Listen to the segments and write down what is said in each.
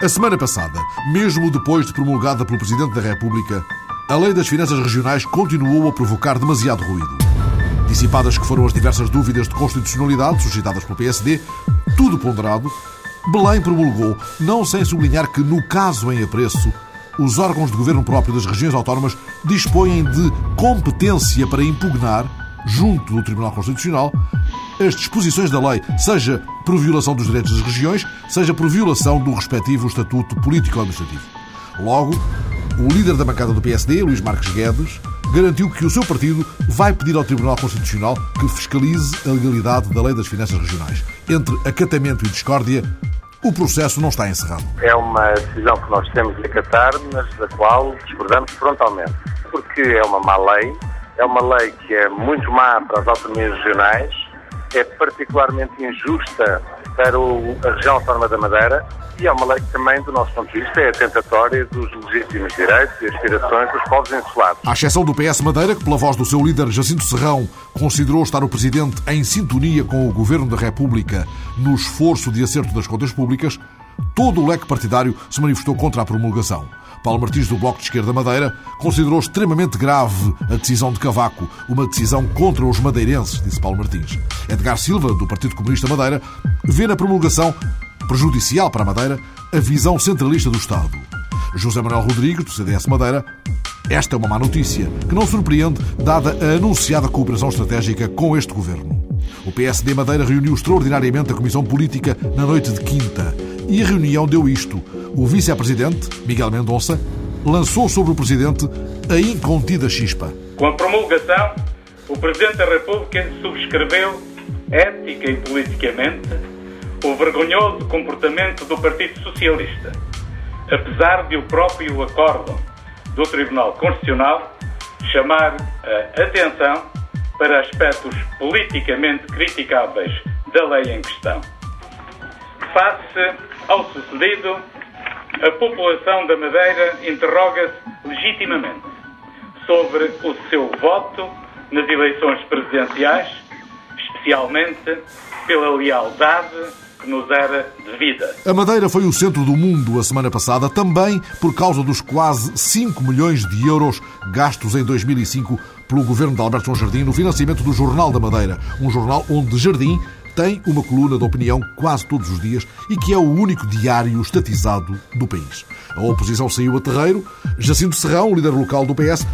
A semana passada, mesmo depois de promulgada pelo Presidente da República, a Lei das Finanças Regionais continuou a provocar demasiado ruído. Dissipadas que foram as diversas dúvidas de constitucionalidade suscitadas pelo PSD, tudo ponderado, Belém promulgou, não sem sublinhar que, no caso em apreço, os órgãos de governo próprio das regiões autónomas dispõem de competência para impugnar, junto do Tribunal Constitucional, as disposições da lei, seja por violação dos direitos das regiões, seja por violação do respectivo estatuto político-administrativo. Logo, o líder da bancada do PSD, Luís Marques Guedes, garantiu que o seu partido vai pedir ao Tribunal Constitucional que fiscalize a legalidade da Lei das Finanças Regionais. Entre acatamento e discórdia, o processo não está encerrado. É uma decisão que nós temos de acatar, mas da qual discordamos frontalmente. Porque é uma má lei, é uma lei que é muito má para as autonomias regionais, é particularmente injusta para o, a região autónoma da Madeira e é uma lei que também, do nosso ponto de vista, é atentatória dos legítimos direitos e aspirações dos povos insulados. À exceção do PS Madeira, que pela voz do seu líder Jacinto Serrão considerou estar o Presidente em sintonia com o Governo da República no esforço de acerto das contas públicas, todo o leque partidário se manifestou contra a promulgação. Paulo Martins, do Bloco de Esquerda Madeira, considerou extremamente grave a decisão de Cavaco, uma decisão contra os madeirenses, disse Paulo Martins. Edgar Silva, do Partido Comunista Madeira, vê na promulgação prejudicial para a Madeira a visão centralista do Estado. José Manuel Rodrigues, do CDS Madeira, esta é uma má notícia, que não surpreende, dada a anunciada cooperação estratégica com este governo. O PSD Madeira reuniu extraordinariamente a Comissão Política na noite de quinta e a reunião deu isto. O vice-presidente, Miguel Mendonça, lançou sobre o presidente a incontida chispa. Com a promulgação, o Presidente da República subscreveu, ética e politicamente, o vergonhoso comportamento do Partido Socialista, apesar de o próprio acórdão do Tribunal Constitucional chamar a atenção para aspectos politicamente criticáveis da lei em questão. Face ao sucedido, a população da Madeira interroga-se legitimamente sobre o seu voto nas eleições presidenciais, especialmente pela lealdade que nos era devida. A Madeira foi o centro do mundo a semana passada, também por causa dos quase 5 milhões de euros gastos em 2005 pelo governo de Alberto João Jardim no financiamento do Jornal da Madeira, um jornal onde Jardim tem uma coluna de opinião quase todos os dias e que é o único diário estatizado do país. A oposição saiu a terreiro. Jacinto Serrão, líder local do PS,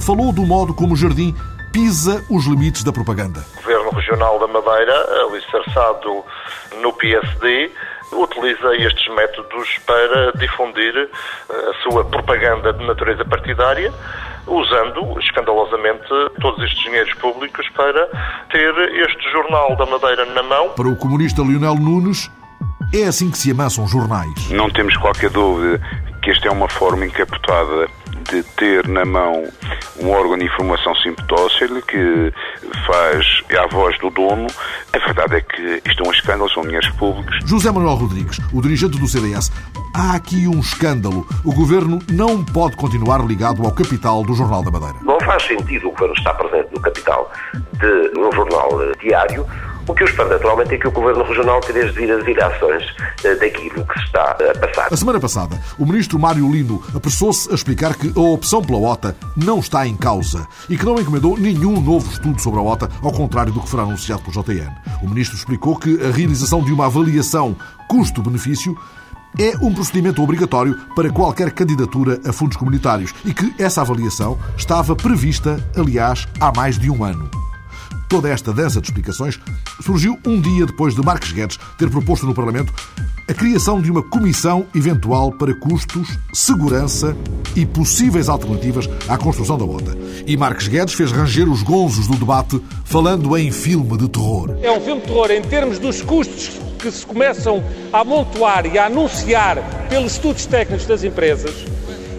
falou do modo como Jardim pisa os limites da propaganda. O Governo Regional da Madeira, alicerçado no PSD, utiliza estes métodos para difundir eh, a sua propaganda de natureza partidária, usando escandalosamente todos estes dinheiros públicos para ter este jornal da Madeira na mão. Para o comunista Lionel Nunes, é assim que se amassam jornais. Não temos qualquer dúvida que esta é uma forma encapotada de ter na mão um órgão de informação simptócil que faz é a voz do dono. A verdade é que isto é um escândalo, são dinheiros públicos. José Manuel Rodrigues, o dirigente do CDS, há aqui um escândalo. O governo não pode continuar ligado ao capital do Jornal da Madeira. Não faz sentido o governo estar presente no capital de um jornal diário o que eu espero, naturalmente, é que o Governo Regional tire as devidas ilações daquilo que se está a passar. A semana passada, o ministro Mário Lino apressou-se a explicar que a opção pela OTA não está em causa e que não encomendou nenhum novo estudo sobre a OTA, ao contrário do que foi anunciado pelo JN. O ministro explicou que a realização de uma avaliação custo-benefício é um procedimento obrigatório para qualquer candidatura a fundos comunitários e que essa avaliação estava prevista, aliás, há mais de um ano. Toda esta dança de explicações surgiu um dia depois de Marques Guedes ter proposto no Parlamento a criação de uma comissão eventual para custos, segurança e possíveis alternativas à construção da OTA. E Marques Guedes fez ranger os gonzos do debate falando em filme de terror. É um filme de terror em termos dos custos que se começam a amontoar e a anunciar pelos estudos técnicos das empresas.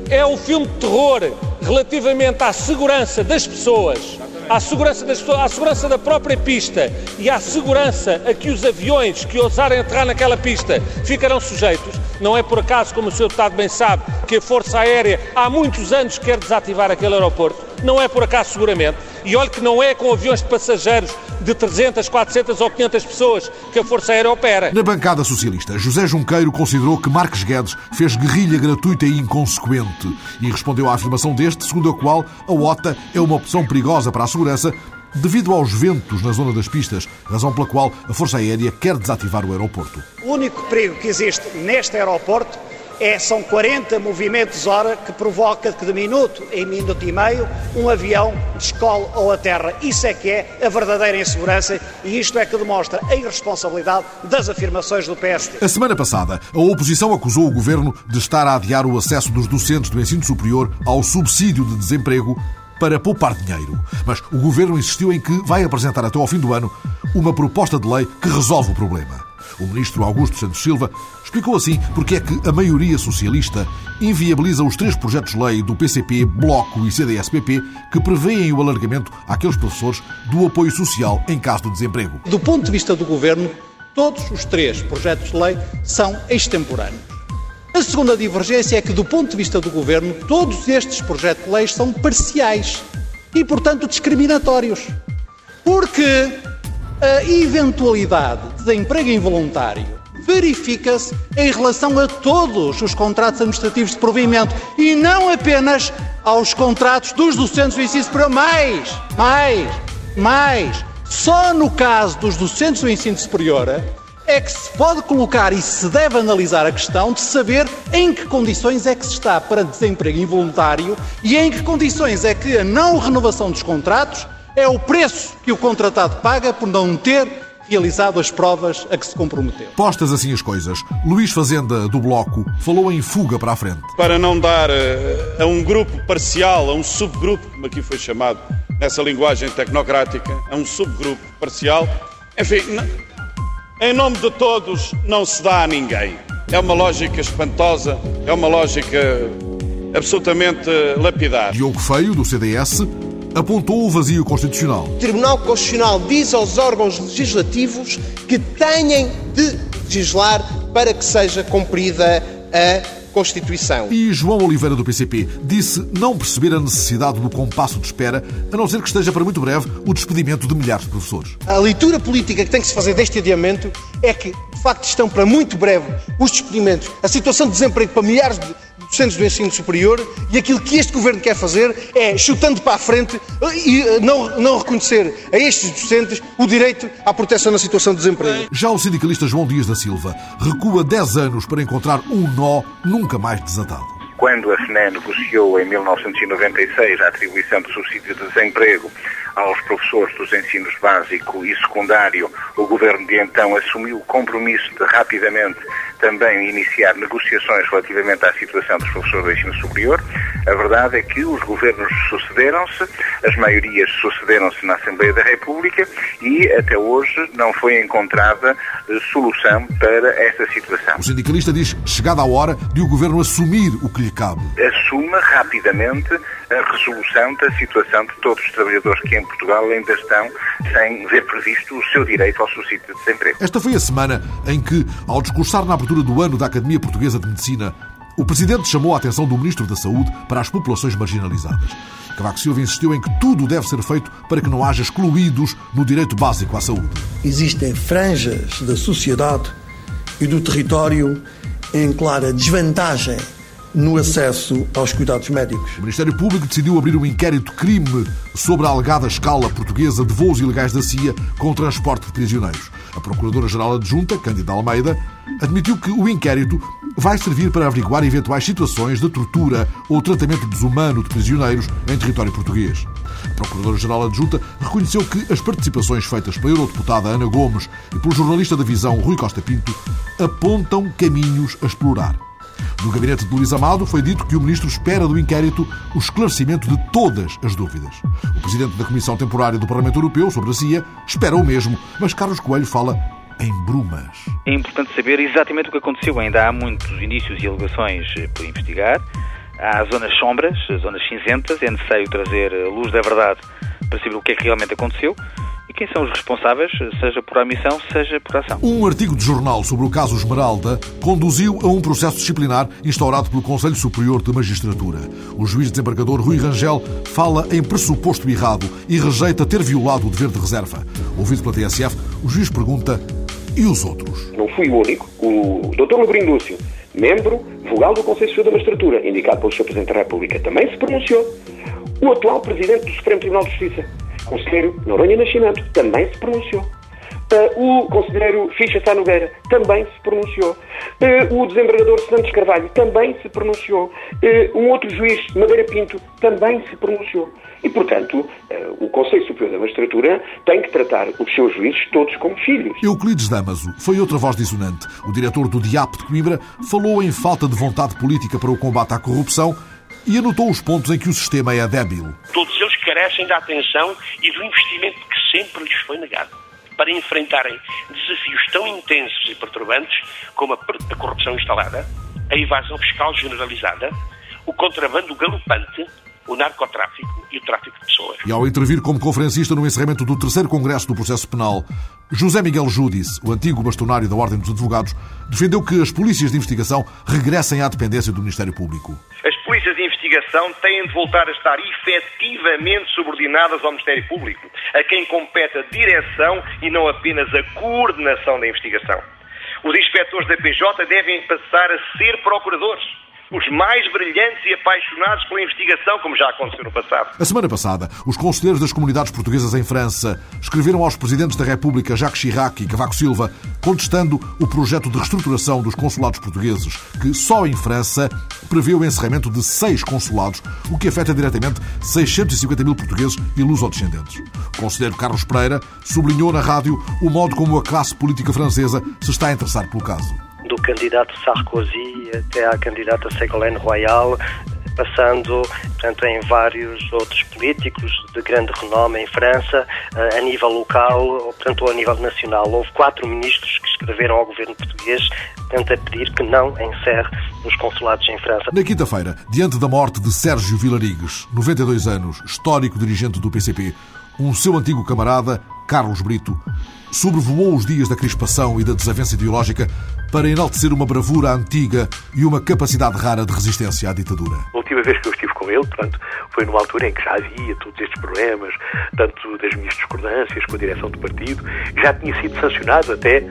É um filme de terror relativamente à segurança das pessoas, à segurança, das, à segurança da própria pista e à segurança a que os aviões que ousarem aterrar naquela pista ficarão sujeitos. Não é por acaso, como o Sr. Deputado bem sabe, que a Força Aérea há muitos anos quer desativar aquele aeroporto. Não é por acaso, seguramente. E olhe que não é com aviões de passageiros de 300, 400 ou 500 pessoas que a Força Aérea opera. Na bancada socialista, José Junqueiro considerou que Marques Guedes fez guerrilha gratuita e inconsequente e respondeu à afirmação deste, segundo a qual a OTA é uma opção perigosa para a segurança devido aos ventos na zona das pistas, razão pela qual a Força Aérea quer desativar o aeroporto. O único perigo que existe neste aeroporto é, são 40 movimentos hora que provoca que de minuto em minuto e meio um avião descole ou a terra. Isso é que é a verdadeira insegurança e isto é que demonstra a irresponsabilidade das afirmações do PSD. A semana passada, a oposição acusou o governo de estar a adiar o acesso dos docentes do ensino superior ao subsídio de desemprego para poupar dinheiro. Mas o governo insistiu em que vai apresentar até ao fim do ano uma proposta de lei que resolve o problema. O ministro Augusto Santos Silva explicou assim porque é que a maioria socialista inviabiliza os três projetos-lei do PCP, Bloco e CDS-PP que prevêem o alargamento àqueles professores do apoio social em caso de desemprego. Do ponto de vista do governo, todos os três projetos de lei são extemporâneos. A segunda divergência é que, do ponto de vista do governo, todos estes projetos de lei são parciais e, portanto, discriminatórios. Porque a eventualidade de emprego involuntário verifica-se em relação a todos os contratos administrativos de provimento e não apenas aos contratos dos docentes do ensino superior. Mais, mais, mais. Só no caso dos docentes do ensino superior é que se pode colocar e se deve analisar a questão de saber em que condições é que se está perante desemprego involuntário e em que condições é que a não renovação dos contratos é o preço que o contratado paga por não ter realizado as provas a que se comprometeu. Postas assim as coisas, Luís Fazenda, do Bloco, falou em fuga para a frente. Para não dar eh, a um grupo parcial, a um subgrupo, como aqui foi chamado nessa linguagem tecnocrática, a um subgrupo parcial, enfim, em nome de todos não se dá a ninguém. É uma lógica espantosa, é uma lógica absolutamente lapidar. Diogo Feio, do CDS, apontou o vazio constitucional. O Tribunal Constitucional diz aos órgãos legislativos que têm de legislar para que seja cumprida a Constituição. E João Oliveira do PCP disse não perceber a necessidade do compasso de espera, a não ser que esteja para muito breve o despedimento de milhares de professores. A leitura política que tem que se fazer deste adiamento é que, de facto, estão para muito breve os despedimentos, a situação de desemprego para milhares de docentes do ensino superior e aquilo que este governo quer fazer é, chutando para a frente e eh, não, não reconhecer a estes docentes o direito à proteção na situação de desemprego. Já o sindicalista João Dias da Silva recua 10 anos para encontrar um nó nunca mais desatado. Quando a FNE negociou em 1996 a atribuição de subsídio de desemprego aos professores dos ensinos básico e secundário, o governo de então assumiu o compromisso de rapidamente também iniciar negociações relativamente à situação dos professores do ensino superior. A verdade é que os governos sucederam-se, as maiorias sucederam-se na Assembleia da República e até hoje não foi encontrada eh, solução para esta situação. O sindicalista diz chegada a hora de o governo assumir o que lhe cabe. Assume rapidamente a resolução da situação de todos os trabalhadores que em Portugal ainda estão sem ver previsto o seu direito ao subsídio de desemprego. Esta foi a semana em que, ao discursar na abertura do ano da Academia Portuguesa de Medicina, o Presidente chamou a atenção do Ministro da Saúde para as populações marginalizadas. Cavaco Silva insistiu em que tudo deve ser feito para que não haja excluídos no direito básico à saúde. Existem franjas da sociedade e do território em clara desvantagem no acesso aos cuidados médicos. O Ministério Público decidiu abrir um inquérito-crime sobre a alegada escala portuguesa de voos ilegais da CIA com transporte de prisioneiros. A Procuradora-Geral Adjunta, Cândida Almeida, admitiu que o inquérito vai servir para averiguar eventuais situações de tortura ou tratamento desumano de prisioneiros em território português. A Procuradora-Geral Adjunta reconheceu que as participações feitas pela eurodeputada Ana Gomes e pelo jornalista da Visão Rui Costa Pinto apontam caminhos a explorar. No gabinete de Luís Amado foi dito que o ministro espera do inquérito o esclarecimento de todas as dúvidas. O presidente da Comissão Temporária do Parlamento Europeu sobre a CIA espera o mesmo, mas Carlos Coelho fala em brumas. É importante saber exatamente o que aconteceu. Ainda há muitos indícios e alegações por investigar. Há zonas sombras, zonas cinzentas. É necessário trazer a luz da verdade para saber o que é que realmente aconteceu e quem são os responsáveis, seja por omissão, seja por ação. Um artigo de jornal sobre o caso Esmeralda conduziu a um processo disciplinar instaurado pelo Conselho Superior de Magistratura. O juiz desembargador Rui Rangel fala em pressuposto errado e rejeita ter violado o dever de reserva. Ouvido pela TSF, o juiz pergunta e os outros? Não fui o único. O Dr. Labrindúcio, membro vogal do Conselho Superior da Magistratura, indicado pelo Sr. Presidente da República, também se pronunciou. O atual Presidente do Supremo Tribunal de Justiça, Conselheiro Noronha Nascimento, também se pronunciou. Uh, o Conselheiro Ficha Sá Nogueira também se pronunciou. Uh, o desembargador Santos Carvalho também se pronunciou. Uh, um outro juiz, Madeira Pinto, também se pronunciou. E, portanto, o Conselho Superior da Magistratura tem que tratar os seus juízes todos como filhos. Euclides Damaso foi outra voz dissonante. O diretor do DIAP de Coimbra falou em falta de vontade política para o combate à corrupção e anotou os pontos em que o sistema é débil. Todos eles carecem da atenção e do investimento que sempre lhes foi negado para enfrentarem desafios tão intensos e perturbantes como a corrupção instalada, a evasão fiscal generalizada, o contrabando galopante, o narcotráfico e o tráfico de pessoas. E ao intervir como conferencista no encerramento do terceiro Congresso do Processo Penal, José Miguel Júdice, o antigo bastonário da Ordem dos Advogados, defendeu que as polícias de investigação regressem à dependência do Ministério Público. As polícias de investigação têm de voltar a estar efetivamente subordinadas ao Ministério Público, a quem compete a direção e não apenas a coordenação da investigação. Os inspectores da PJ devem passar a ser procuradores os mais brilhantes e apaixonados pela investigação, como já aconteceu no passado. A semana passada, os conselheiros das comunidades portuguesas em França escreveram aos presidentes da República Jacques Chirac e Cavaco Silva contestando o projeto de reestruturação dos consulados portugueses, que só em França prevê o encerramento de seis consulados, o que afeta diretamente 650 mil portugueses e lusodescendentes. O conselheiro Carlos Pereira sublinhou na rádio o modo como a classe política francesa se está a interessar pelo caso do candidato Sarkozy até à candidata Ségolène Royal, passando portanto, em vários outros políticos de grande renome em França, eh, a nível local, ou portanto, a nível nacional. Houve quatro ministros que escreveram ao governo português portanto, a pedir que não encerre os consulados em França. Na quinta-feira, diante da morte de Sérgio Vilarigues, 92 anos, histórico dirigente do PCP, um seu antigo camarada, Carlos Brito, sobrevoou os dias da crispação e da desavença ideológica para enaltecer uma bravura antiga e uma capacidade rara de resistência à ditadura. A última vez que eu estive com ele, portanto, foi numa altura em que já havia todos estes problemas, tanto das minhas discordâncias com a direção do partido, já tinha sido sancionado até,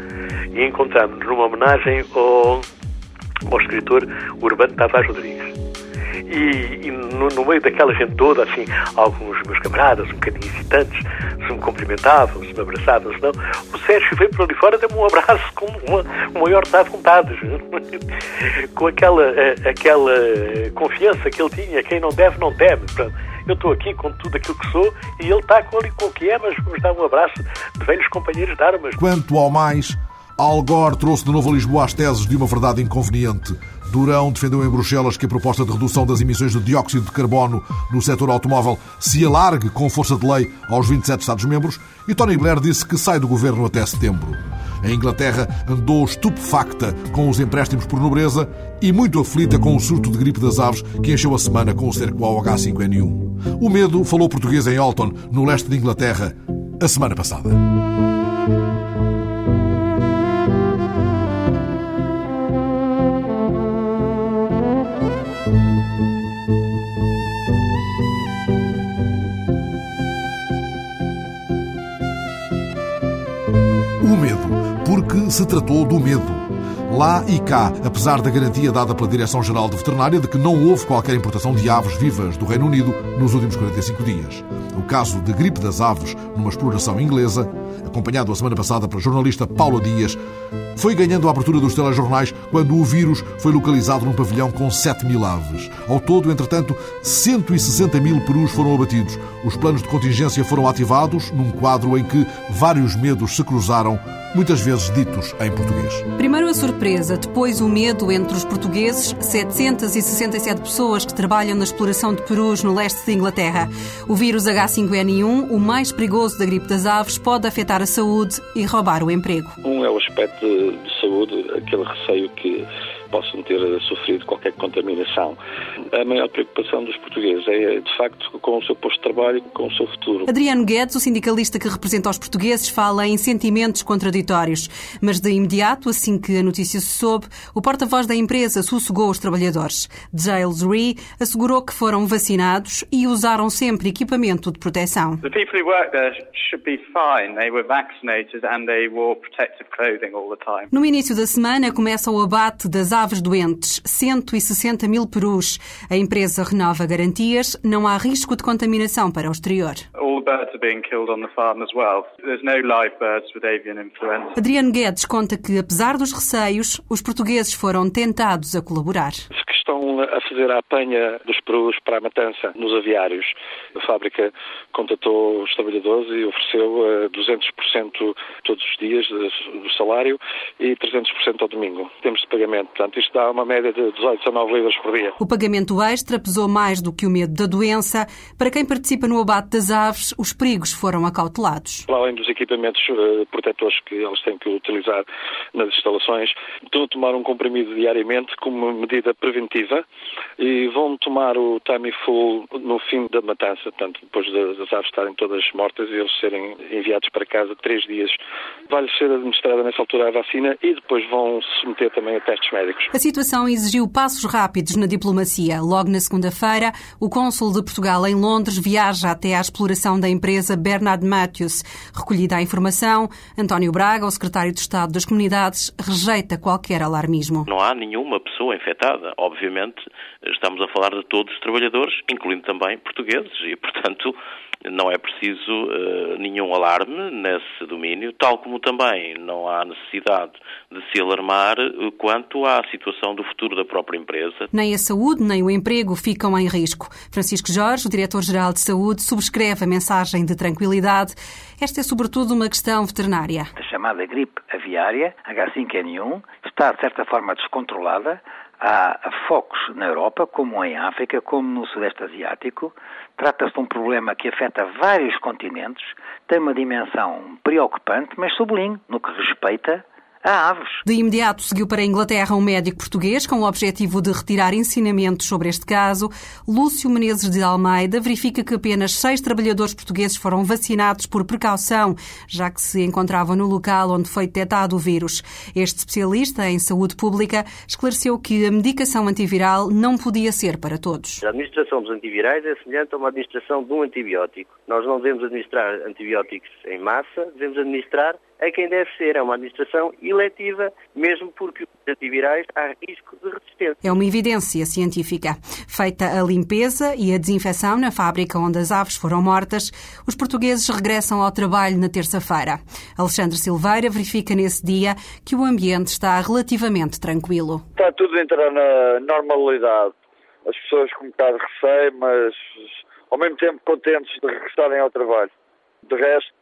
e encontramos-nos numa homenagem ao, ao escritor Urbano Tavares Rodrigues e, e no, no, meio daquela gente toda, assim, alguns meus camaradas, um bocadinho hesitantes, se me cumprimentavam, se me abraçavam, se não, o Sérgio veio por ali fora, deu-me um abraço com uma, maior de vontade, com aquela, eh, aquela confiança que ele tinha, quem não deve, não teme. Eu estou aqui com tudo aquilo que sou e ele está com com o que é, mas vamos dar um abraço de velhos companheiros de armas. Quanto ao mais, Al Gore trouxe de novo a Lisboa as teses de uma verdade inconveniente. Durão defendeu em Bruxelas que a proposta de redução das emissões de dióxido de carbono no setor automóvel se alargue com força de lei aos 27 Estados-membros e Tony Blair disse que sai do governo até setembro. A Inglaterra andou estupefacta com os empréstimos por nobreza e muito aflita com o surto de gripe das aves que encheu a semana com o cerco ao H5N1. O medo falou português em Alton, no leste de Inglaterra, a semana passada. Se tratou do medo. Lá e cá, apesar da garantia dada pela Direção-Geral de Veterinária de que não houve qualquer importação de aves vivas do Reino Unido nos últimos 45 dias. O caso de gripe das aves numa exploração inglesa, acompanhado a semana passada pela jornalista Paula Dias, foi ganhando a abertura dos telejornais quando o vírus foi localizado num pavilhão com 7 mil aves. Ao todo, entretanto, 160 mil perus foram abatidos. Os planos de contingência foram ativados num quadro em que vários medos se cruzaram, muitas vezes ditos em português. Primeiro a surpresa, depois o medo entre os portugueses, 767 pessoas que trabalham na exploração de perus no leste de Inglaterra. O vírus H5N1, o mais perigoso da gripe das aves, pode afetar a saúde e roubar o emprego. Um é o aspecto de saúde, aquele receio que possam ter sofrido qualquer contaminação. A maior preocupação dos portugueses é, de facto, com o seu posto de trabalho e com o seu futuro. Adriano Guedes, o sindicalista que representa os portugueses, fala em sentimentos contraditórios. Mas de imediato, assim que a notícia se soube, o porta-voz da empresa sossegou os trabalhadores. Giles Ree assegurou que foram vacinados e usaram sempre equipamento de proteção. The people who work there should be fine. They were vaccinated and they wore protective clothing all the time. No início da semana começa o abate das aves doentes, 160 mil perus. A empresa renova garantias, não há risco de contaminação para o exterior. Adriano Guedes conta que, apesar dos receios, os portugueses foram tentados a colaborar estão a fazer a apanha dos perus para a matança nos aviários. A fábrica contatou os trabalhadores e ofereceu 200% todos os dias do salário e 300% ao domingo. Temos de pagamento. Portanto, isto dá uma média de 18 a 19 libras por dia. O pagamento extra pesou mais do que o medo da doença. Para quem participa no abate das aves, os perigos foram acautelados. Além dos equipamentos uh, protetores que eles têm que utilizar nas instalações, estão a tomar um comprimido diariamente como medida preventiva e vão tomar o Tamiflu no fim da matança, portanto, depois das aves estarem todas mortas e eles serem enviados para casa três dias. Vai-lhe ser administrada nessa altura a vacina e depois vão se submeter também a testes médicos. A situação exigiu passos rápidos na diplomacia. Logo na segunda-feira, o cônsul de Portugal em Londres viaja até à exploração da empresa Bernard Matthews. Recolhida a informação, António Braga, o secretário de Estado das Comunidades, rejeita qualquer alarmismo. Não há nenhuma pessoa infectada. Obviamente, estamos a falar de todos os trabalhadores, incluindo também portugueses, e, portanto, não é preciso uh, nenhum alarme nesse domínio, tal como também não há necessidade de se alarmar quanto à situação do futuro da própria empresa. Nem a saúde nem o emprego ficam em risco. Francisco Jorge, o diretor-geral de saúde, subscreve a mensagem de tranquilidade. Esta é sobretudo uma questão veterinária. A chamada gripe aviária, H5N1, está de certa forma descontrolada Há focos na Europa, como em África, como no Sudeste Asiático. Trata-se de um problema que afeta vários continentes, tem uma dimensão preocupante, mas sublinho no que respeita a aves. De imediato seguiu para a Inglaterra um médico português com o objetivo de retirar ensinamentos sobre este caso. Lúcio Menezes de Almeida verifica que apenas seis trabalhadores portugueses foram vacinados por precaução, já que se encontravam no local onde foi detectado o vírus. Este especialista em saúde pública esclareceu que a medicação antiviral não podia ser para todos. A administração dos antivirais é semelhante a uma administração de um antibiótico. Nós não devemos administrar antibióticos em massa, devemos administrar a quem deve ser. É uma administração eletiva, mesmo porque os antivirais há risco de resistência. É uma evidência científica. Feita a limpeza e a desinfecção na fábrica onde as aves foram mortas, os portugueses regressam ao trabalho na terça-feira. Alexandre Silveira verifica nesse dia que o ambiente está relativamente tranquilo. Está tudo a entrar na normalidade. As pessoas com um bocado de receio, mas ao mesmo tempo contentes de regressarem ao trabalho. De resto,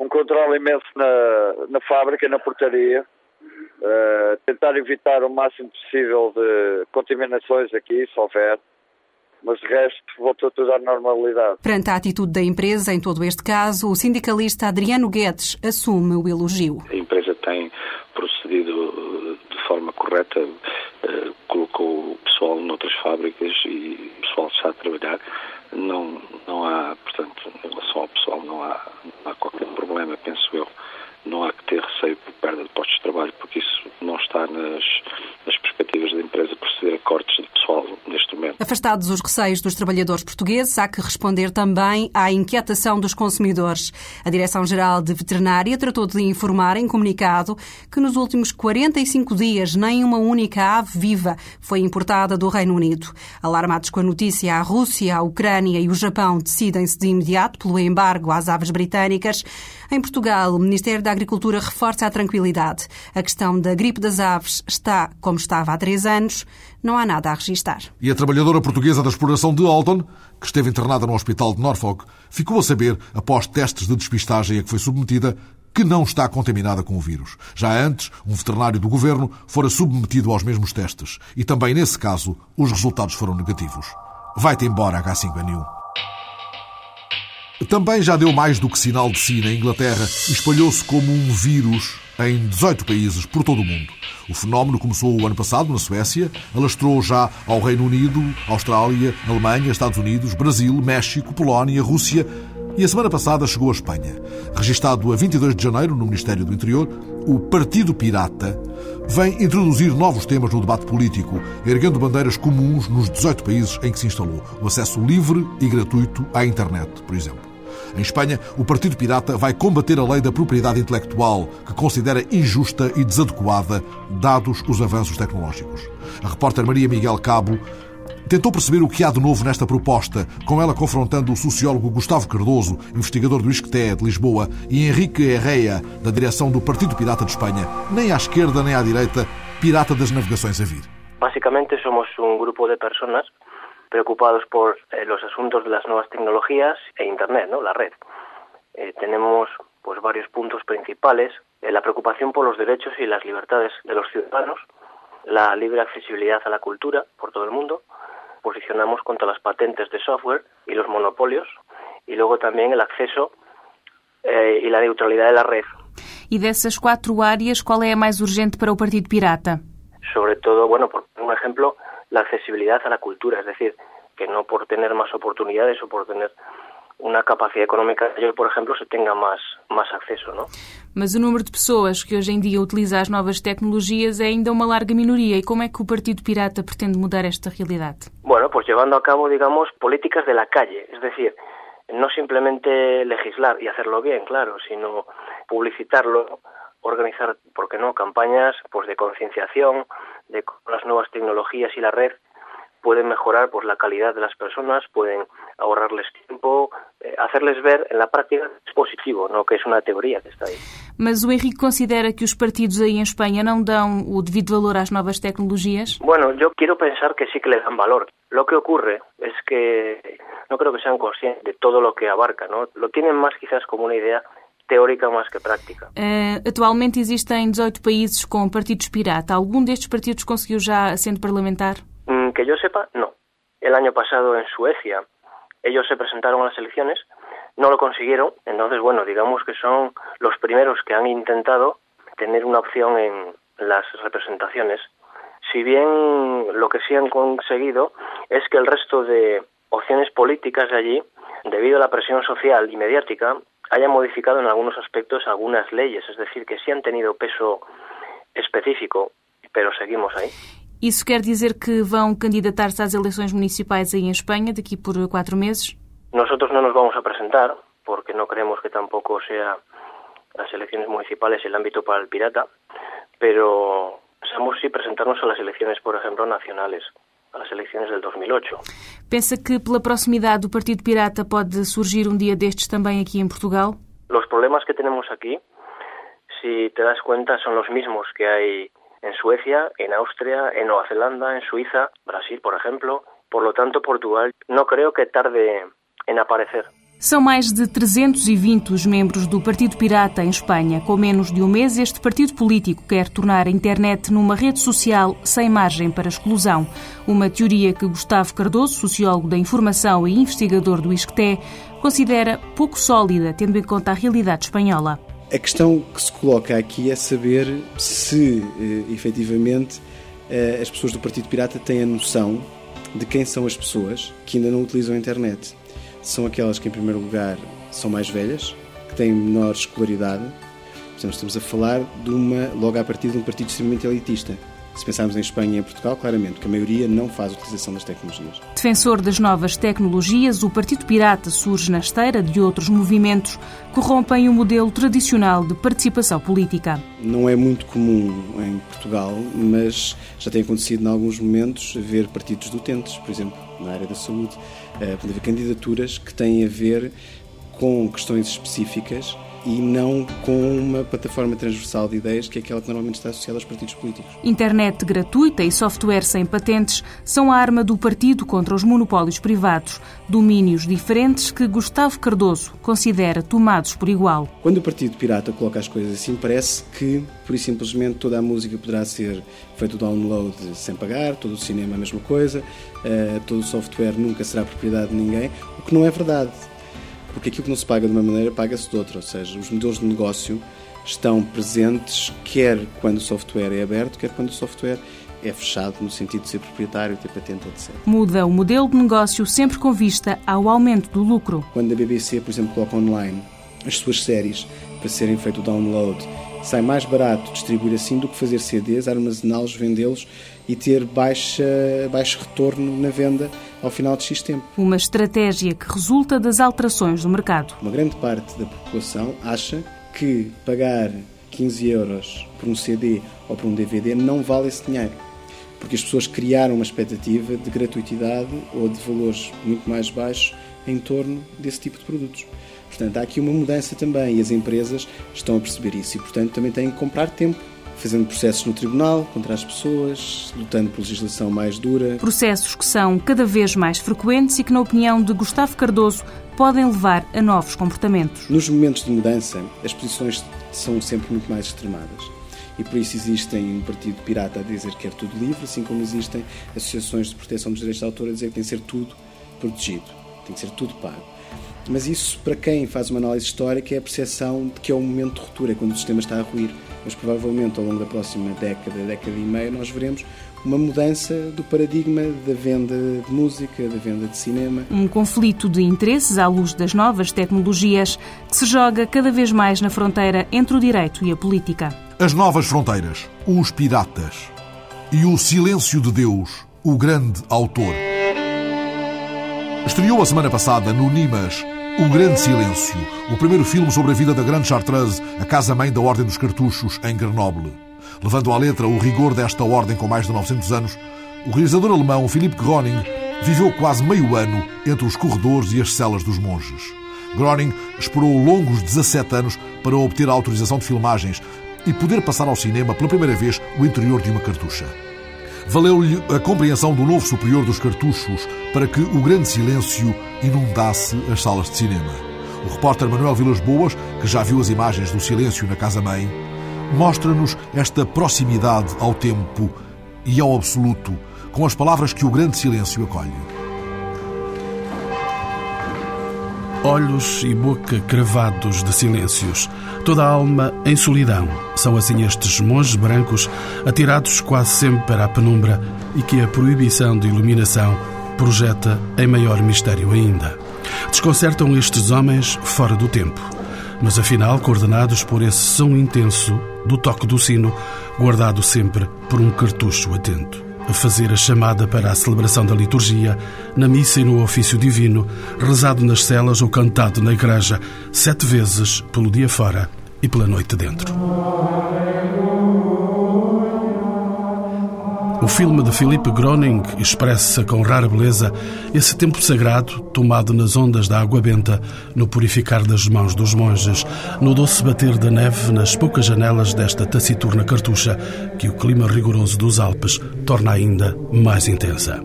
um controle imenso na, na fábrica, na portaria, uh, tentar evitar o máximo possível de contaminações aqui, se houver, mas de resto voltou tudo à normalidade. Perante a atitude da empresa em todo este caso, o sindicalista Adriano Guedes assume o elogio. A empresa tem procedido de forma correta, uh, colocou o pessoal noutras fábricas e o pessoal está a trabalhar. Não, não há, portanto, em relação ao pessoal, não há, não há qualquer problema, penso eu. Não há que ter receio por perda de postos de trabalho, porque isso não está nas, nas perspectivas da empresa proceder a cortes de pessoal neste momento. Afastados os receios dos trabalhadores portugueses, há que responder também à inquietação dos consumidores. A Direção-Geral de Veterinária tratou de informar em comunicado que nos últimos 45 dias nem uma única ave viva foi importada do Reino Unido. Alarmados com a notícia, a Rússia, a Ucrânia e o Japão decidem-se de imediato pelo embargo às aves britânicas. Em Portugal, o Ministério da Agricultura reforça a tranquilidade. A questão da gripe das aves está como estava há três anos. Não há nada a registar. E a trabalhadora portuguesa da exploração de Alton, que esteve internada no hospital de Norfolk, ficou a saber, após testes de despistagem a que foi submetida, que não está contaminada com o vírus. Já antes, um veterinário do governo fora submetido aos mesmos testes. E também nesse caso, os resultados foram negativos. Vai-te embora, H5N1. Também já deu mais do que sinal de si na Inglaterra e espalhou-se como um vírus em 18 países por todo o mundo. O fenómeno começou o ano passado na Suécia, alastrou já ao Reino Unido, Austrália, Alemanha, Estados Unidos, Brasil, México, Polónia, Rússia e a semana passada chegou à Espanha. Registado a 22 de janeiro no Ministério do Interior, o Partido Pirata vem introduzir novos temas no debate político, erguendo bandeiras comuns nos 18 países em que se instalou. O acesso livre e gratuito à internet, por exemplo. Em Espanha, o Partido Pirata vai combater a lei da propriedade intelectual, que considera injusta e desadequada, dados os avanços tecnológicos. A repórter Maria Miguel Cabo tentou perceber o que há de novo nesta proposta, com ela confrontando o sociólogo Gustavo Cardoso, investigador do ISCTE de Lisboa, e Henrique Herreia, da direção do Partido Pirata de Espanha, nem à esquerda nem à direita, pirata das navegações a vir. Básicamente somos un grupo de personas preocupados por eh, de las nuevas tecnologías e Internet, ¿no? la red. Eh, tenemos pues varios puntos principales, eh, por los derechos y las libertades de los ciudadanos, la libre accesibilidad a la cultura por todo el mundo, posicionamos contra las patentes de software y los monopolios, y luego también el acceso eh, y la neutralidad de la red. E dessas quatro áreas, qual é a mais urgente para o Partido Pirata? Sobre todo, bueno, por un ejemplo, la accesibilidad a la cultura, es decir, que no por tener más oportunidades o por tener una capacidade económica mayor, por exemplo, se tenha mais, mais acesso, não? Mas o número de pessoas que hoje em dia utiliza as novas tecnologias é ainda uma larga minoria. E como é que o Partido Pirata pretende mudar esta realidade? Bueno, pues llevando a cabo, digamos, políticas de la calle, es decir, no simplemente legislar y hacerlo bien, claro, sino publicitarlo, organizar, ¿por qué no?, campañas pues de concienciación de cómo las nuevas tecnologías y la red pueden mejorar pues la calidad de las personas, pueden ahorrarles tiempo, eh, hacerles ver en la práctica es positivo, no que es una teoría que está ahí. Mas o Henrique considera que os partidos aí em Espanha não dão o devido valor às novas tecnologias? Bueno, yo quiero pensar que sí que le dan valor. Lo que ocurre es que no creo que sean conscientes de todo lo que abarca, ¿no? Lo tienen más quizás como una idea teórica mais que prática. Uh, atualmente existem 18 países com partidos pirata. Algum destes partidos conseguiu já assento parlamentar? Mm, que yo sepa, no. El año pasado en Suecia ellos se presentaron a las elecciones, no lo consiguieron, entonces bueno, digamos que son los primeros que han intentado tener una opción en las representaciones. Si bien lo que sí han conseguido es que el resto de opciones políticas de allí, debido a la presión social y mediática, haya modificado en algunos aspectos algunas leyes, es decir, que sí han tenido peso específico, pero seguimos ahí. Isso quer dizer que vão candidatar-se às eleições municipais aí em Espanha daqui por quatro meses? Nosotros no nos vamos a presentar porque no creemos que tampoco sea las elecciones municipales el ámbito para el pirata, pero pensamos sí presentarnos a las elecciones, por ejemplo, nacionales, a las elecciones del 2008. Pensa que pela proximidade do Partido Pirata pode surgir um dia destes também aqui em Portugal? Los problemas que tenemos aquí, si te das cuenta, son los mismos que hay en Suecia, en Austria, en Nueva Zelanda, en Suiza, Brasil, por ejemplo. Por lo tanto, Portugal no creo que tarde en aparecer. São mais de 320 os membros do Partido Pirata em Espanha. Com menos de um mês, este partido político quer tornar a internet numa rede social sem margem para exclusão. Uma teoria que Gustavo Cardoso, sociólogo da informação e investigador do ISCTE, considera pouco sólida, tendo em conta a realidade espanhola. A questão que se coloca aqui é saber se, eh, efetivamente, eh, as pessoas do Partido Pirata têm a noção de quem são as pessoas que ainda não utilizam a internet. São aquelas que, em primeiro lugar, são mais velhas, que têm menor escolaridade. Estamos a falar de uma, logo a partir de um partido extremamente elitista. Se pensarmos em Espanha e em Portugal, claramente, que a maioria não faz utilização das tecnologias. Defensor das novas tecnologias, o Partido Pirata surge na esteira de outros movimentos que rompem o modelo tradicional de participação política. Não é muito comum em Portugal, mas já tem acontecido em alguns momentos ver partidos utentes, por exemplo, na área da saúde, eh, haver candidaturas que têm a ver com questões específicas e não com uma plataforma transversal de ideias que é aquela que normalmente está associada aos partidos políticos. Internet gratuita e software sem patentes são a arma do partido contra os monopólios privados, domínios diferentes que Gustavo Cardoso considera tomados por igual. Quando o Partido Pirata coloca as coisas assim, parece que, por simplesmente, toda a música poderá ser feito download sem pagar, todo o cinema a mesma coisa, eh, todo o software nunca será propriedade de ninguém, o que não é verdade porque aquilo que não se paga de uma maneira paga-se de outra, ou seja, os modelos de negócio estão presentes quer quando o software é aberto, quer quando o software é fechado no sentido de ser proprietário, ter patente, etc. Muda o modelo de negócio sempre com vista ao aumento do lucro. Quando a BBC, por exemplo, coloca online as suas séries para serem feito o download, sai mais barato distribuir assim do que fazer CDs, armazená-los, vendê-los e ter baixa, baixo retorno na venda ao final de X tempo. Uma estratégia que resulta das alterações do mercado. Uma grande parte da população acha que pagar 15 euros por um CD ou por um DVD não vale esse dinheiro. Porque as pessoas criaram uma expectativa de gratuitidade ou de valores muito mais baixos em torno desse tipo de produtos. Portanto, há aqui uma mudança também e as empresas estão a perceber isso e, portanto, também têm que comprar tempo fazendo processos no tribunal contra as pessoas, lutando por legislação mais dura. Processos que são cada vez mais frequentes e que, na opinião de Gustavo Cardoso, podem levar a novos comportamentos. Nos momentos de mudança, as posições são sempre muito mais extremadas. E por isso existem um partido pirata a dizer que é tudo livre, assim como existem associações de proteção dos direitos de autor a dizer que tem que ser tudo protegido, tem que ser tudo pago. Mas isso, para quem faz uma análise histórica, é a percepção de que é um momento de ruptura, é quando o sistema está a ruir. Mas provavelmente ao longo da próxima década, década e meia, nós veremos uma mudança do paradigma da venda de música, da venda de cinema. Um conflito de interesses à luz das novas tecnologias que se joga cada vez mais na fronteira entre o direito e a política. As novas fronteiras, os piratas e o silêncio de Deus, o grande autor. Estreou a semana passada no Nimas O Grande Silêncio, o primeiro filme sobre a vida da Grande Chartreuse, a casa-mãe da Ordem dos Cartuchos, em Grenoble. Levando à letra o rigor desta ordem com mais de 900 anos, o realizador alemão Philipp Groning viveu quase meio ano entre os corredores e as celas dos monges. Groning esperou longos 17 anos para obter a autorização de filmagens e poder passar ao cinema pela primeira vez o interior de uma cartucha. Valeu-lhe a compreensão do novo superior dos cartuchos para que o grande silêncio inundasse as salas de cinema. O repórter Manuel Vilas Boas, que já viu as imagens do silêncio na casa-mãe, mostra-nos esta proximidade ao tempo e ao absoluto, com as palavras que o grande silêncio acolhe. Olhos e boca cravados de silêncios, toda a alma em solidão. São assim estes monges brancos, atirados quase sempre para a penumbra e que a proibição de iluminação projeta em maior mistério ainda. Desconcertam estes homens fora do tempo, mas afinal coordenados por esse som intenso do toque do sino, guardado sempre por um cartucho atento fazer a chamada para a celebração da liturgia, na missa e no ofício divino, rezado nas celas ou cantado na igreja, sete vezes pelo dia fora e pela noite dentro. O filme de Philippe Groning expressa com rara beleza esse tempo sagrado tomado nas ondas da água benta, no purificar das mãos dos monges, no doce bater da neve nas poucas janelas desta taciturna cartucha que o clima rigoroso dos Alpes torna ainda mais intensa.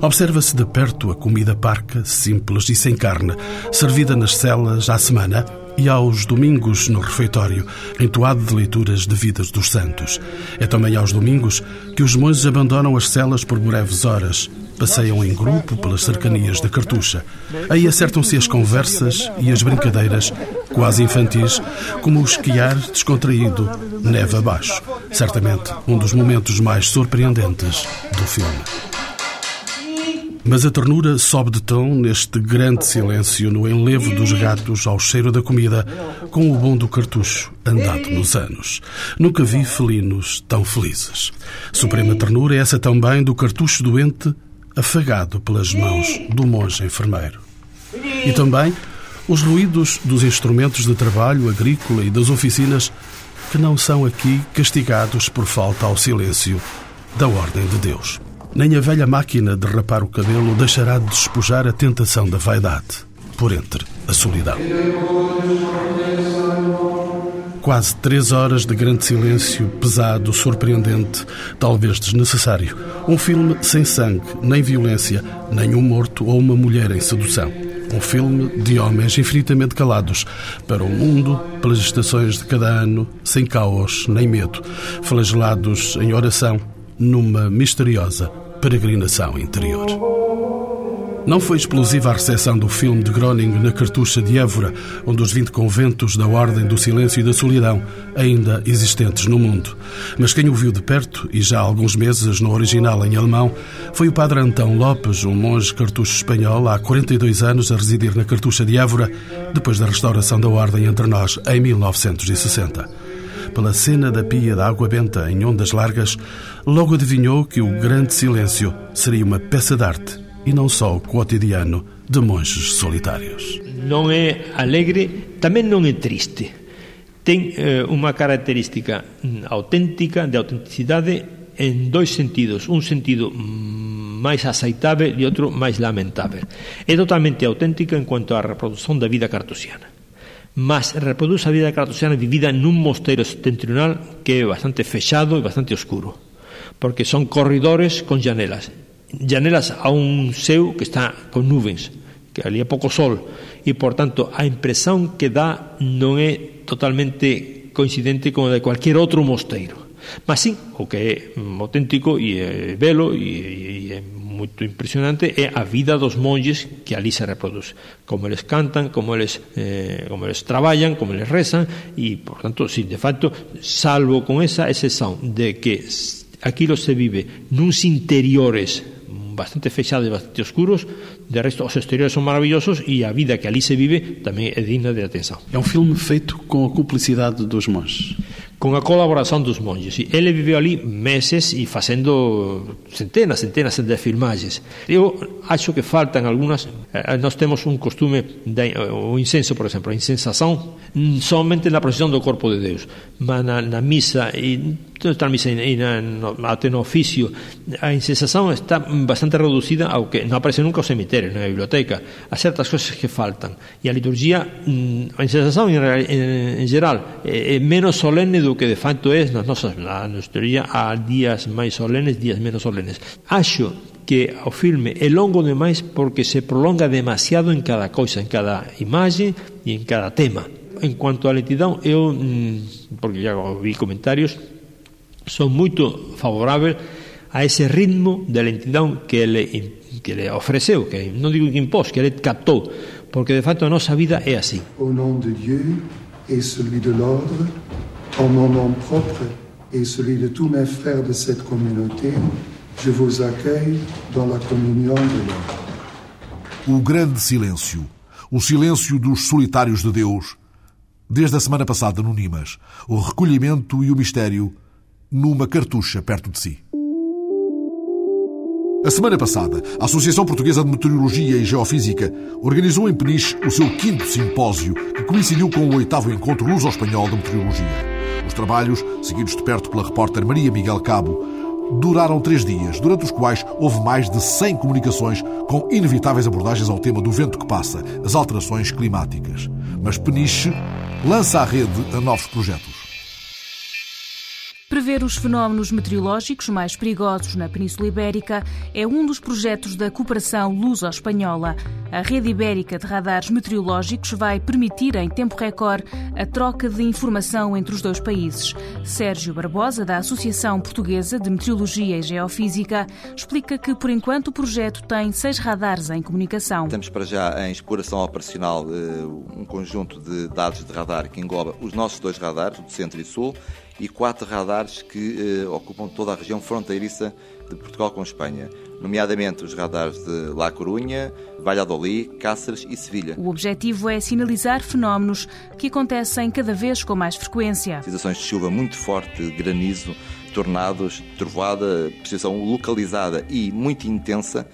Observa-se de perto a comida parca, simples e sem carne, servida nas celas à semana e aos domingos no refeitório, entoado de leituras de vidas dos santos. É também aos domingos que os monges abandonam as celas por breves horas, passeiam em grupo pelas cercanias da cartucha. Aí acertam-se as conversas e as brincadeiras, quase infantis, como o esquiar descontraído, neve abaixo. Certamente um dos momentos mais surpreendentes do filme. Mas a ternura sobe de tom neste grande silêncio no enlevo dos gatos ao cheiro da comida, com o bom do cartucho andado nos anos. Nunca vi felinos tão felizes. Suprema ternura é essa também do cartucho doente afagado pelas mãos do monge enfermeiro. E também os ruídos dos instrumentos de trabalho agrícola e das oficinas que não são aqui castigados por falta ao silêncio da ordem de Deus. Nem a velha máquina de rapar o cabelo deixará de despojar a tentação da vaidade por entre a solidão. Quase três horas de grande silêncio, pesado, surpreendente, talvez desnecessário. Um filme sem sangue, nem violência, nem um morto ou uma mulher em sedução. Um filme de homens infinitamente calados para o mundo, pelas estações de cada ano, sem caos nem medo, flagelados em oração, numa misteriosa peregrinação interior. Não foi explosiva a recepção do filme de Groningen na Cartucha de Évora, onde os 20 conventos da Ordem do Silêncio e da Solidão, ainda existentes no mundo. Mas quem o viu de perto, e já há alguns meses no original em alemão, foi o padre Antão Lopes, um monge cartucho espanhol, há 42 anos a residir na Cartucha de Évora, depois da restauração da Ordem entre nós, em 1960 pela cena da pia da água benta em ondas largas, logo adivinhou que o grande silêncio seria uma peça de arte e não só o cotidiano de monges solitários. Não é alegre, também não é triste. Tem eh, uma característica autêntica, de autenticidade, em dois sentidos. Um sentido mais aceitável e outro mais lamentável. É totalmente autêntica em quanto à reprodução da vida cartusiana mas reproduce a vida cartesiana vivida nun mosteiro septentrional que é bastante fechado e bastante oscuro, porque son corredores con llanelas, llanelas a un céu que está con nubens, que ali é pouco sol, e por tanto a impresión que dá non é totalmente coincidente con a de cualquier outro mosteiro. Mas sí, o que é auténtico e é belo e, e é moito impresionante é a vida dos monges que ali se reproduce como eles cantan, como eles, eh, como eles traballan, como rezan e, por tanto, sí, de facto salvo con esa excepción de que aquilo se vive nuns interiores bastante fechados e bastante oscuros de resto os exteriores son maravillosos e a vida que ali se vive tamén é digna de atenção É un filme feito con a cumplicidade dos monges con a colaboración dos monges. Ele viveu ali meses e facendo centenas, centenas de filmagens. Eu acho que faltan algunhas. Eh, nós temos un costume, de, o incenso, por exemplo, a incensação, somente na procesión do corpo de Deus, mas na, na misa e a e no, até no oficio, a incensação está bastante reducida ao que non aparece nunca o cemiterio, na biblioteca, a certas cousas que faltan. E a liturgia, a incensação en, en, en geral, é, é menos solene do que de facto é na teoría há días máis solenes, días menos solenes. Acho que o filme é longo demais porque se prolonga demasiado en cada coisa, en cada imaxe e en cada tema. En cuanto a lentidão, eu, mm, porque já vi comentarios, son moito favorável a ese ritmo de lentidão que ele, que ele ofreceu, que non digo que impós, que ele captou, porque de facto a nosa vida é. Au nom de Dieu et celui de l'ordre, En mon nom propre et celui de tous mes frères de cette communauté, je vous accueille dans la communion de l'ordre. O grande silêncio. O silêncio dos solitários de Deus. Desde a semana passada no Nimas. O recolhimento e o mistério numa cartucha perto de si. A semana passada, a Associação Portuguesa de Meteorologia e Geofísica organizou em Peniche o seu quinto simpósio, que coincidiu com o oitavo encontro luso-espanhol de meteorologia. Os trabalhos, seguidos de perto pela repórter Maria Miguel Cabo, duraram três dias, durante os quais houve mais de 100 comunicações com inevitáveis abordagens ao tema do vento que passa, as alterações climáticas. Mas Peniche lança à rede a novos projetos. Prever os fenómenos meteorológicos mais perigosos na Península Ibérica é um dos projetos da cooperação luso-espanhola. A rede ibérica de radares meteorológicos vai permitir, em tempo recorde, a troca de informação entre os dois países. Sérgio Barbosa, da Associação Portuguesa de Meteorologia e Geofísica, explica que, por enquanto, o projeto tem seis radares em comunicação. Temos para já em exploração operacional eh, um conjunto de dados de radar que engloba os nossos dois radares, o de centro e sul, e quatro radares que eh, ocupam toda a região fronteiriça de Portugal com Espanha, nomeadamente os radares de La Corunha, Valladolid, Cáceres e Sevilha. O objetivo é sinalizar fenómenos que acontecem cada vez com mais frequência. Situações de chuva muito forte, granizo, tornados, trovoada, precisão localizada e muito intensa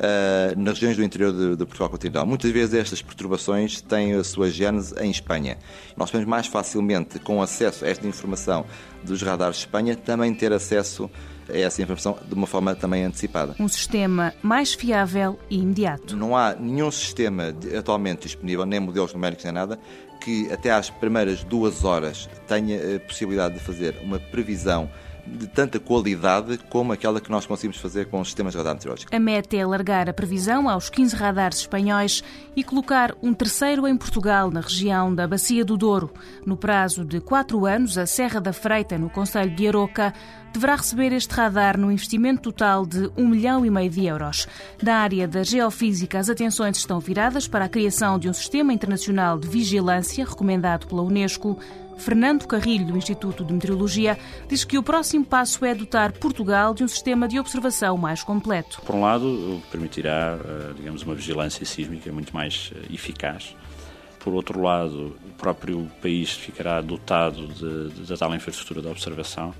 uh, nas regiões do interior de, de, Portugal continental. Muitas vezes estas perturbações têm a sua gênese em Espanha. Nós podemos mais facilmente, com acesso a esta informação dos radares de Espanha, também ter acesso a essa informação de uma forma também antecipada. Um sistema mais fiável e imediato. Não há nenhum sistema atualmente disponível, nem modelos numéricos nem nada, que até às primeiras duas horas tenha a possibilidade de fazer uma previsão de tanta qualidade como aquela que nós conseguimos fazer com os sistemas de radar meteorológico. A meta é alargar a previsão aos 15 radares espanhóis e colocar um terceiro em Portugal, na região da Bacia do Douro. No prazo de quatro anos, a Serra da Freita, no Conselho de Aroca, deverá receber este radar no investimento total de 1 milhão e meio de euros. Da área da geofísica, as atenções estão viradas para a criação de um sistema internacional de vigilância recomendado pela Unesco. Fernando Carrilho, do Instituto de Meteorologia, diz que o próximo passo é dotar Portugal de um sistema de observação mais completo. Por um lado, permitirá, eh, digamos, uma vigilância sísmica muito mais eh, eficaz. Por outro lado, o próprio país ficará dotado de tal infraestrutura de observação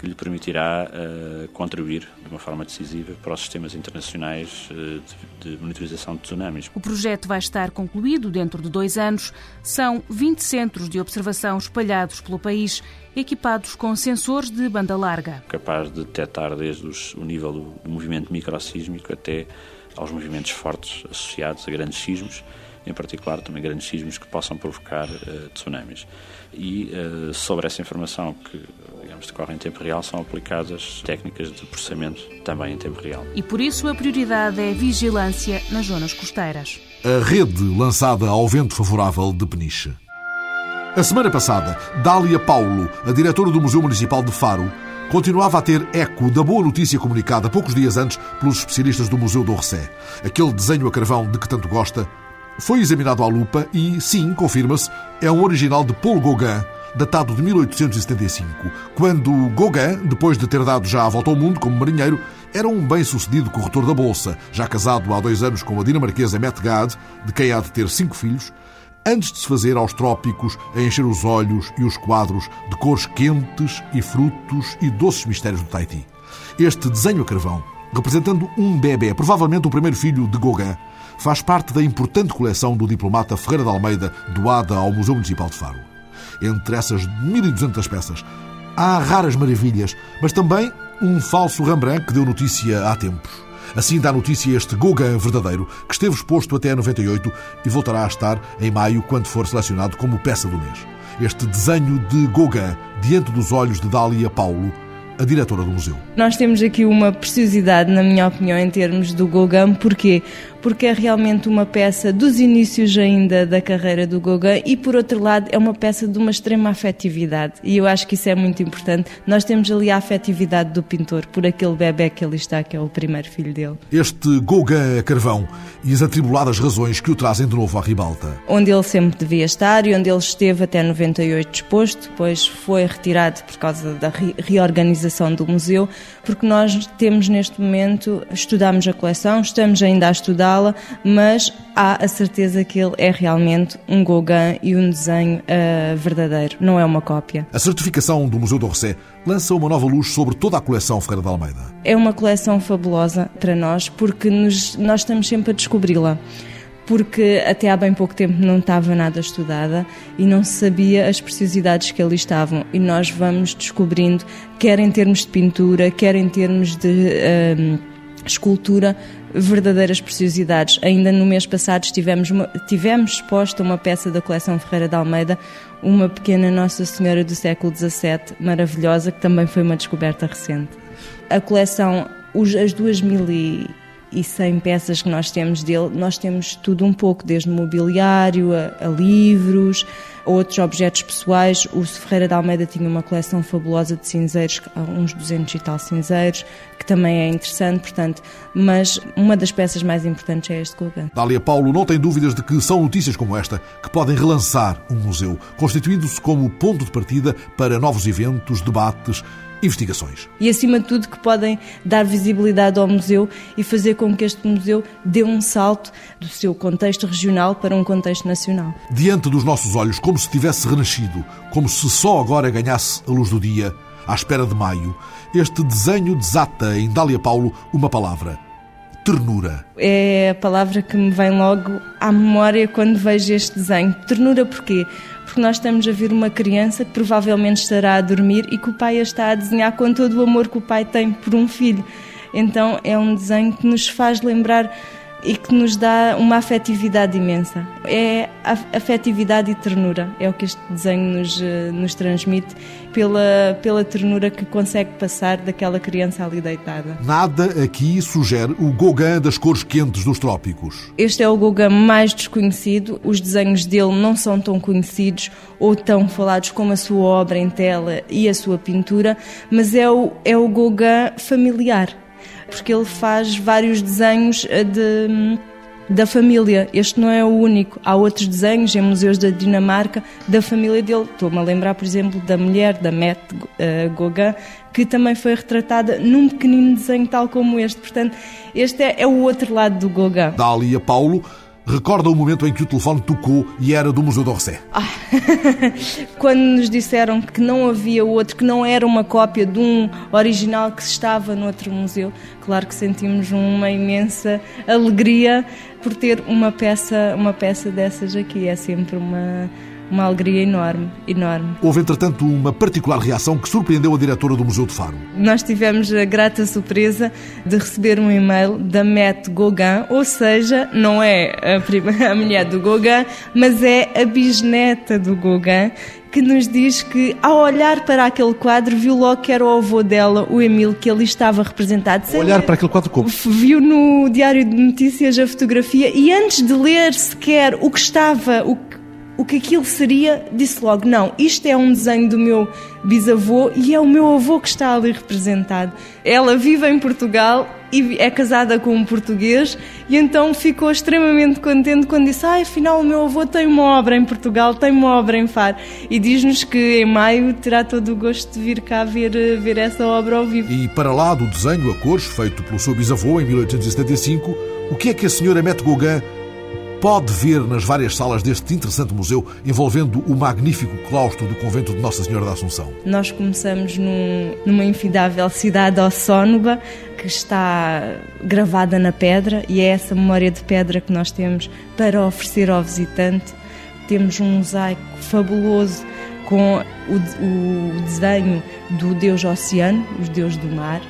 que lhe permitirá uh, contribuir de uma forma decisiva para os sistemas internacionais uh, de, de, monitorização de tsunamis. O projeto vai estar concluído dentro de dois anos. São 20 centros de observação espalhados pelo país, equipados com sensores de banda larga. Capaz de detectar desde os, o nível do, do movimento microsísmico até aos movimentos fortes associados a grandes sismos, em particular também grandes sismos que possam provocar uh, tsunamis. E sobre essa informação que digamos, decorrem em tempo real, são aplicadas técnicas de processamento também em tempo real. E por isso a prioridade é vigilância nas zonas costeiras. A rede lançada ao vento favorável de Peniche. A semana passada, Dália Paulo, a diretora do Museu Municipal de Faro, continuava a ter eco da boa notícia comunicada poucos dias antes pelos especialistas do Museu do Orsé. Aquele desenho a carvão de que tanto gosta foi examinado à lupa e, sim, confirma-se, é um original de Paul Gauguin, datado de 1875, quando Gauguin, depois de ter dado já a volta ao mundo como marinheiro, era um bem-sucedido corretor da Bolsa, já casado há dois anos com a dinamarquesa Mette Gad, de quem há de ter cinco filhos, antes de se fazer aos trópicos a encher os olhos e os quadros de cores quentes e frutos e doces mistérios do Tahiti. Este desenho a carvão, representando um bebê, provavelmente o primeiro filho de Gauguin, faz parte da importante coleção do diplomata Ferreira de Almeida, doada ao Museu Municipal de Faro entre essas 1.200 peças. Há raras maravilhas, mas também um falso Rembrandt que deu notícia há tempos. Assim dá notícia este Gauguin verdadeiro, que esteve exposto até 98 e voltará a estar em maio, quando for selecionado como peça do mês. Este desenho de Gauguin, diante dos olhos de Dália Paulo, a diretora do museu. Nós temos aqui uma preciosidade, na minha opinião, em termos do Gauguin, porquê? Porque é realmente uma peça dos inícios ainda da carreira do Gauguin e, por outro lado, é uma peça de uma extrema afetividade. E eu acho que isso é muito importante. Nós temos ali a afetividade do pintor por aquele bebê que ali está, que é o primeiro filho dele. Este Gauguin a carvão e as atribuladas razões que o trazem de novo à ribalta. Onde ele sempre devia estar e onde ele esteve até 98 disposto, depois foi retirado por causa da reorganização do museu, porque nós temos neste momento, estudamos a coleção, estamos ainda a estudar mas há a certeza que ele é realmente um Gauguin e um desenho uh, verdadeiro, não é uma cópia. A certificação do Museu d'Orsay lança uma nova luz sobre toda a coleção Ferreira de Almeida. É uma coleção fabulosa para nós porque nos, nós estamos sempre a descobri-la porque até há bem pouco tempo não estava nada estudada e não se sabia as preciosidades que ali estavam. E nós vamos descobrindo, quer em termos de pintura, quer em termos de uh, escultura, verdadeiras preciosidades. Ainda no mês passado estivemos, tivemos exposta uma peça da coleção Ferreira de Almeida, uma pequena Nossa Senhora do século XVII, maravilhosa, que também foi uma descoberta recente. A coleção, as duas mil e e 100 peças que nós temos dele, nós temos tudo um pouco, desde mobiliário a, a livros, a outros objetos pessoais. O Ferreira de Almeida tinha uma coleção fabulosa de cinzeiros, uns 200 e tal cinzeiros, que também é interessante, portanto, mas uma das peças mais importantes é este Gauguin. Dália Paulo não tem dúvidas de que são notícias como esta que podem relançar um museu, constituindo-se como ponto de partida para novos eventos, debates investigações. E, acima de tudo, que podem dar visibilidade ao museu e fazer com que este museu dê um salto do seu contexto regional para um contexto nacional. Diante dos nossos olhos, como se tivesse renascido, como se só agora ganhasse a luz do dia, à espera de maio, este desenho desata em Dália Paulo uma palavra. Ternura. É a palavra que me vem logo à memória quando vejo este desenho. Ternura porquê? Porque nós estamos a ver uma criança que provavelmente estará a dormir e que o pai a está a desenhar com todo o amor que o pai tem por um filho. Então é um desenho que nos faz lembrar e que nos dá uma afetividade imensa. É afetividade e ternura, é o que este desenho nos, eh, nos transmite, pela, pela ternura que consegue passar daquela criança ali deitada. Nada aqui sugere o Gauguin das cores quentes dos trópicos. Este é o Gauguin mais desconhecido, os desenhos dele não são tão conhecidos ou tão falados como a sua obra em tela e a sua pintura, mas é o, é o Gauguin familiar porque ele faz vários desenhos eh, de, da família. Este não é o único. Há outros desenhos em museus da Dinamarca da família dele. Estou-me a lembrar, por exemplo, da mulher, da Mette uh, Gauguin, que também foi retratada num pequenino desenho tal como este. Portanto, este é, é o outro lado do Gauguin. Dália Paulo recorda o momento em que o telefone tocou e era do Museu d'Orsay. Ah, quando nos disseram que não havia outro, que não era uma cópia de um original que estava no outro museu, claro que sentimos uma imensa alegria por ter uma peça, uma peça dessas aqui. É sempre uma uma alegria enorme, enorme. Houve, entretanto, uma particular reação que surpreendeu a diretora do Museu de Faro. Nós tivemos a grata surpresa de receber um e-mail da Mette Gauguin, ou seja, não é a, prima, a mulher do Gauguin, mas é a bisneta do Gauguin, que nos diz que, ao olhar para aquele quadro, viu logo que era o avô dela, o Emílio, que ali estava representado. Sem olhar para aquele quadro como? Viu no Diário de Notícias a fotografia e antes de ler sequer o que estava, o que o que aquilo seria, disse logo: não, isto é um desenho do meu bisavô e é o meu avô que está ali representado. Ela vive em Portugal e é casada com um português e então ficou extremamente contente quando disse: ah, afinal o meu avô tem uma obra em Portugal, tem uma obra em Faro. E diz-nos que em maio terá todo o gosto de vir cá ver, ver essa obra ao vivo. E para lá do desenho a cores feito pelo seu bisavô em 1875, o que é que a senhora Mette Gauguin pode ver nas várias salas deste interessante museu envolvendo o magnífico claustro do convento de Nossa Senhora da Assunção. Nós começamos num, numa infindável cidade ossónoba que está gravada na pedra e é essa memória de pedra que nós temos para oferecer ao visitante. Temos um mosaico fabuloso com o, o desenho do deus oceano, os deuses do mar,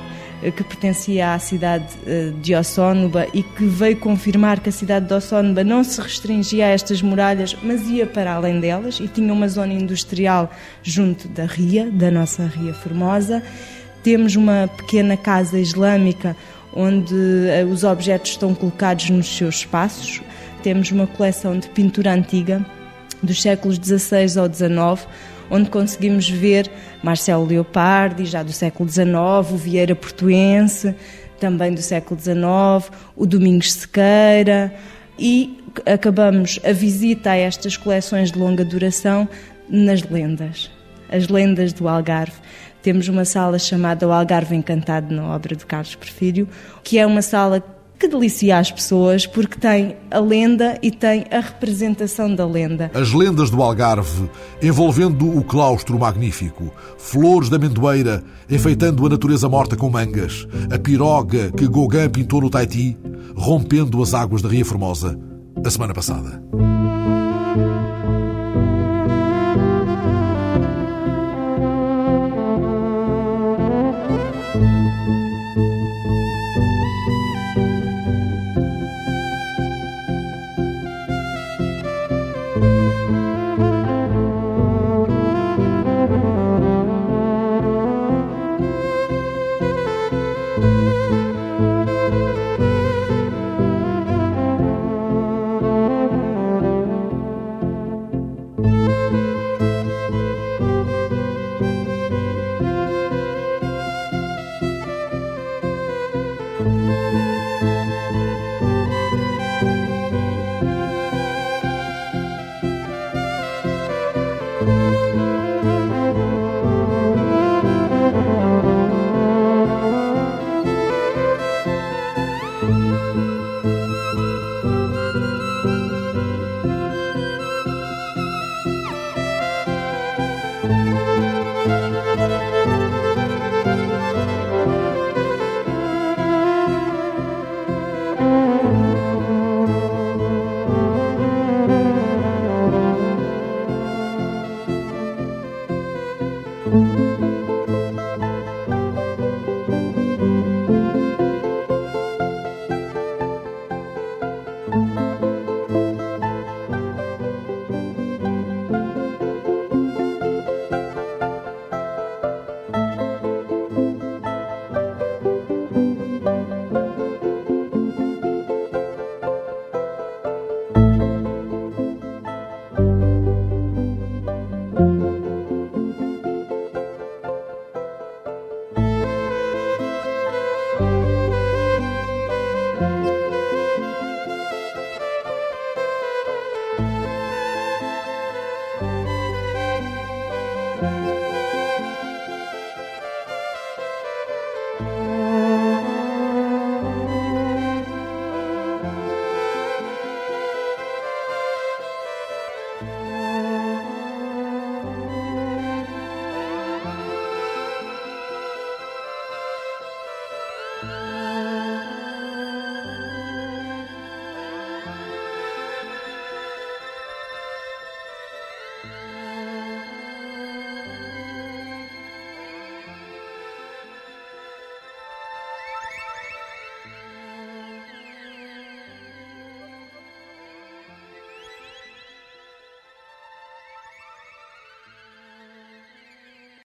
que pertencia à cidade eh, de Ossónuba e que veio confirmar que a cidade de Ossónuba não se restringia a estas muralhas, mas ia para além delas e tinha uma zona industrial junto da Ria, da nossa Ria Formosa. Temos uma pequena casa islâmica onde eh, os objetos estão colocados nos seus espaços. Temos uma coleção de pintura antiga dos séculos XVI ao XIX, onde conseguimos ver Marcelo Leopardi, já do século XIX, o Vieira Portuense, também do século XIX, o Domingos Sequeira, e acabamos a visita a estas coleções de longa duração nas lendas, as lendas do Algarve. Temos uma sala chamada O Algarve Encantado, na obra de Carlos Porfírio, que é uma sala que delicia as pessoas porque tem a lenda e tem a representação da lenda. As lendas do Algarve, envolvendo o claustro magnífico, flores da amendoeira, enfeitando a natureza morta com mangas, a piroga que Gauguin pintou no Tahiti, rompendo as águas da Ria Formosa, a semana passada.